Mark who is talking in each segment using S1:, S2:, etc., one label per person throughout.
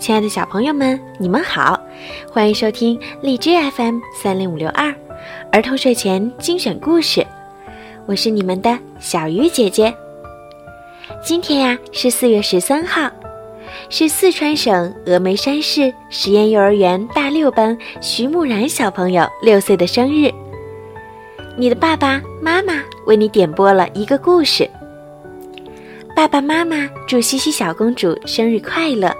S1: 亲爱的小朋友们，你们好，欢迎收听荔枝 FM 三零五六二儿童睡前精选故事，我是你们的小鱼姐姐。今天呀是四月十三号，是四川省峨眉山市实验幼儿园大六班徐木然小朋友六岁的生日。你的爸爸妈妈为你点播了一个故事。爸爸妈妈祝西西小公主生日快乐！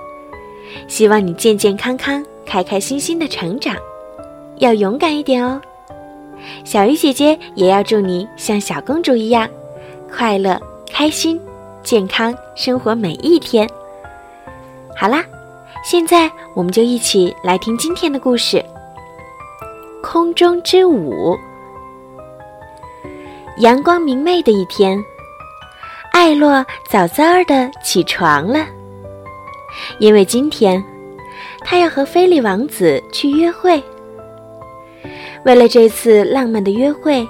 S1: 希望你健健康康、开开心心的成长，要勇敢一点哦。小鱼姐姐也要祝你像小公主一样，快乐、开心、健康生活每一天。好啦，现在我们就一起来听今天的故事《空中之舞》。阳光明媚的一天，艾洛早早的起床了。因为今天，他要和菲利王子去约会。为了这次浪漫的约会，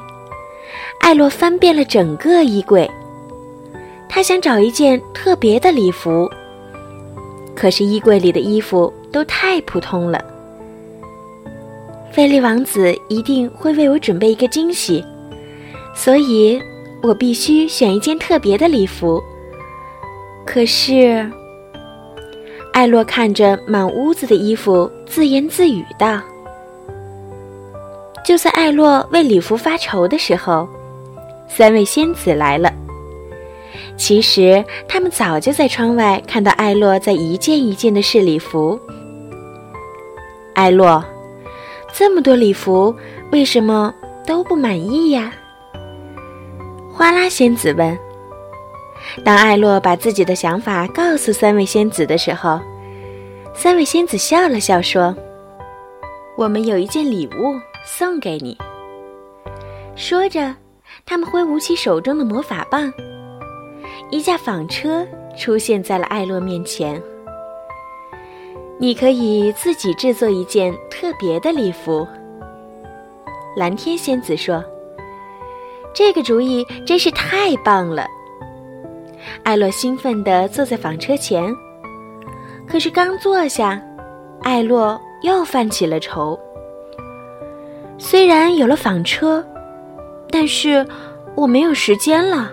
S1: 艾洛翻遍了整个衣柜，他想找一件特别的礼服。可是衣柜里的衣服都太普通了。菲利王子一定会为我准备一个惊喜，所以我必须选一件特别的礼服。可是。艾洛看着满屋子的衣服，自言自语道：“就在艾洛为礼服发愁的时候，三位仙子来了。其实他们早就在窗外看到艾洛在一件一件的试礼服。艾洛，这么多礼服，为什么都不满意呀？”花拉仙子问。当艾洛把自己的想法告诉三位仙子的时候，三位仙子笑了笑说：“我们有一件礼物送给你。”说着，他们挥舞起手中的魔法棒，一架纺车出现在了艾洛面前。你可以自己制作一件特别的礼服。”蓝天仙子说：“这个主意真是太棒了。”艾洛兴奋地坐在纺车前，可是刚坐下，艾洛又犯起了愁。虽然有了纺车，但是我没有时间了。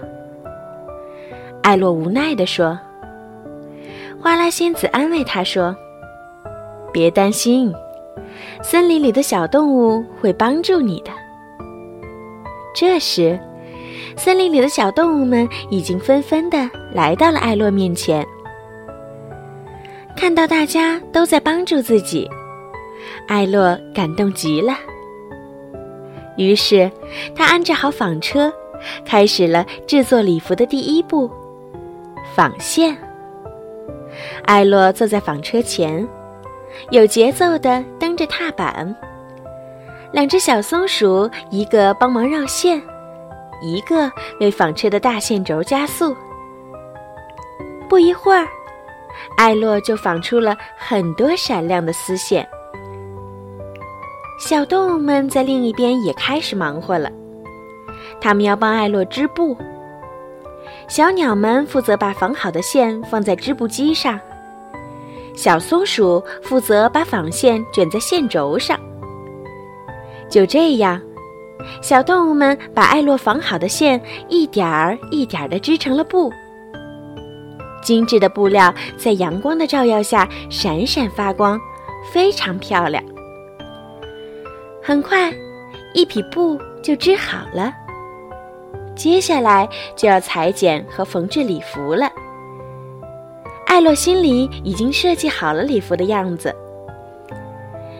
S1: 艾洛无奈地说。花拉仙子安慰他说：“别担心，森林里的小动物会帮助你的。”这时。森林里的小动物们已经纷纷的来到了艾洛面前。看到大家都在帮助自己，艾洛感动极了。于是，他安置好纺车，开始了制作礼服的第一步——纺线。艾洛坐在纺车前，有节奏的蹬着踏板。两只小松鼠，一个帮忙绕线。一个为纺车的大线轴加速。不一会儿，艾洛就纺出了很多闪亮的丝线。小动物们在另一边也开始忙活了，他们要帮艾洛织布。小鸟们负责把纺好的线放在织布机上，小松鼠负责把纺线卷在线轴上。就这样。小动物们把艾洛纺好的线一点儿一点儿地织成了布。精致的布料在阳光的照耀下闪闪发光，非常漂亮。很快，一匹布就织好了。接下来就要裁剪和缝制礼服了。艾洛心里已经设计好了礼服的样子。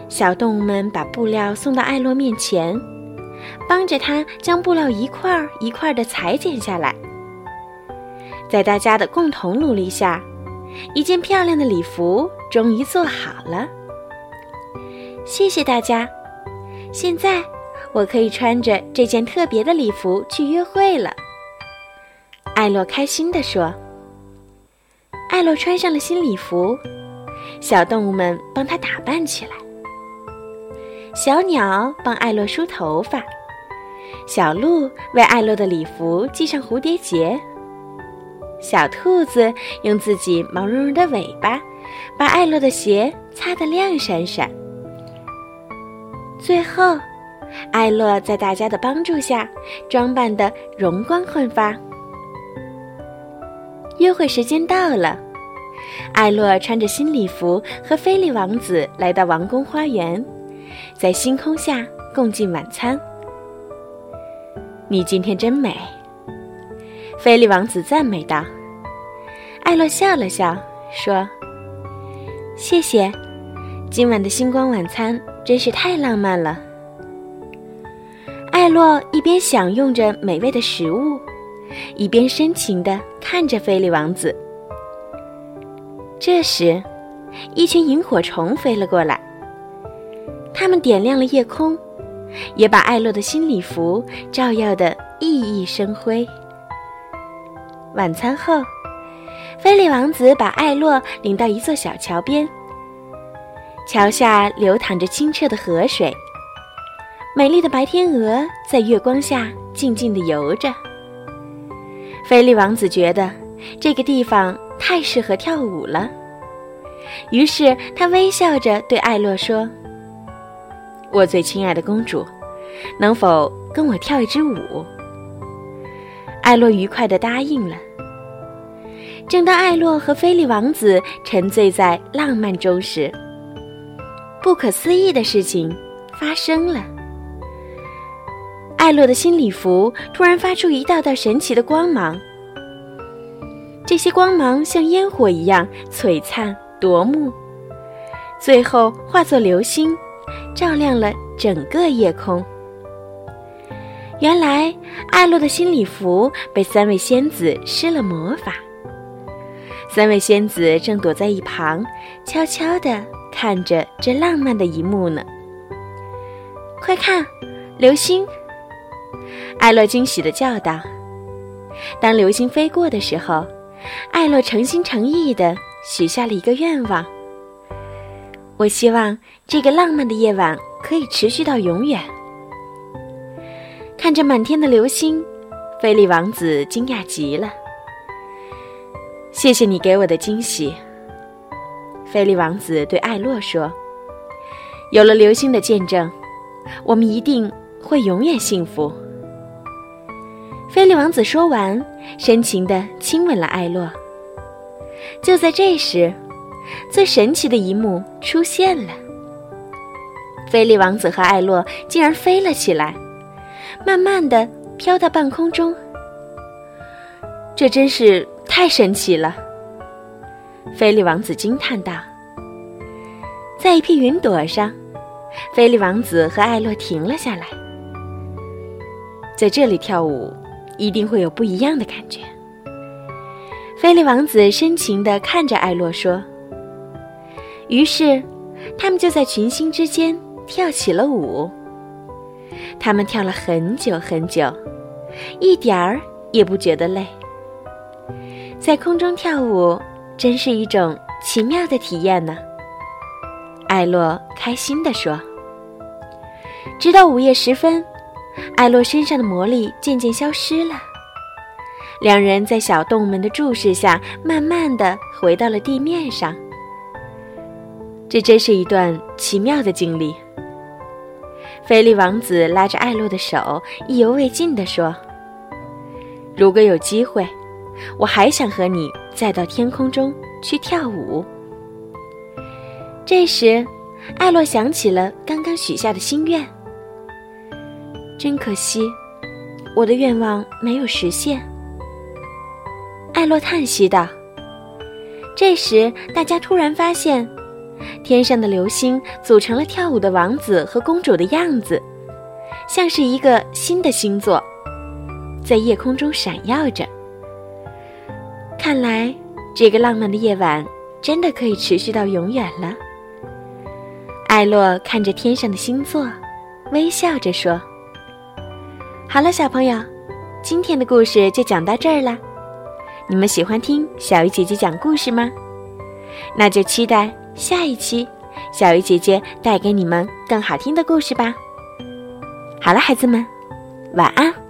S1: 小动物们把布料送到艾洛面前。帮着他将布料一块一块儿的裁剪下来，在大家的共同努力下，一件漂亮的礼服终于做好了。谢谢大家！现在我可以穿着这件特别的礼服去约会了。艾洛开心地说。艾洛穿上了新礼服，小动物们帮他打扮起来。小鸟帮艾洛梳头发。小鹿为艾洛的礼服系上蝴蝶结，小兔子用自己毛茸茸的尾巴把艾洛的鞋擦得亮闪闪。最后，艾洛在大家的帮助下，装扮得容光焕发。约会时间到了，艾洛穿着新礼服和菲利王子来到王宫花园，在星空下共进晚餐。你今天真美，菲利王子赞美道。艾洛笑了笑，说：“谢谢，今晚的星光晚餐真是太浪漫了。”艾洛一边享用着美味的食物。一边深情地看着菲利王子。这时，一群萤火虫飞了过来，他们点亮了夜空，也把艾洛的新礼服照耀得熠熠生辉。晚餐后，菲利王子把艾洛领到一座小桥边，桥下流淌着清澈的河水，美丽的白天鹅在月光下静静地游着。菲利王子觉得这个地方太适合跳舞了，于是他微笑着对艾洛说：“我最亲爱的公主，能否跟我跳一支舞？”艾洛愉快地答应了。正当艾洛和菲利王子沉醉在浪漫中时，不可思议的事情发生了。艾洛的新礼服突然发出一道道神奇的光芒，这些光芒像烟火一样璀璨夺目，最后化作流星，照亮了整个夜空。原来，艾洛的新礼服被三位仙子施了魔法，三位仙子正躲在一旁，悄悄地看着这浪漫的一幕呢。快看，流星！艾洛惊喜地叫道：“当流星飞过的时候，艾洛诚心诚意地许下了一个愿望。我希望这个浪漫的夜晚可以持续到永远。”看着满天的流星，菲利王子惊讶极了。“谢谢你给我的惊喜。”菲利王子对艾洛说，“有了流星的见证，我们一定会永远幸福。”菲利王子说完，深情地亲吻了艾洛。就在这时，最神奇的一幕出现了：菲利王子和艾洛竟然飞了起来，慢慢的飘到半空中。这真是太神奇了！菲利王子惊叹道。在一片云朵上，菲利王子和艾洛停了下来，在这里跳舞。一定会有不一样的感觉。菲利王子深情地看着艾洛说：“于是，他们就在群星之间跳起了舞。他们跳了很久很久，一点儿也不觉得累。在空中跳舞真是一种奇妙的体验呢。”艾洛开心地说。直到午夜时分。艾洛身上的魔力渐渐消失了，两人在小动物们的注视下，慢慢的回到了地面上。这真是一段奇妙的经历。菲利王子拉着艾洛的手，意犹未尽地说：“如果有机会，我还想和你再到天空中去跳舞。”这时，艾洛想起了刚刚许下的心愿。真可惜，我的愿望没有实现。艾洛叹息道。这时，大家突然发现，天上的流星组成了跳舞的王子和公主的样子，像是一个新的星座，在夜空中闪耀着。看来，这个浪漫的夜晚真的可以持续到永远了。艾洛看着天上的星座，微笑着说。好了，小朋友，今天的故事就讲到这儿了。你们喜欢听小鱼姐姐讲故事吗？那就期待下一期小鱼姐姐带给你们更好听的故事吧。好了，孩子们，晚安。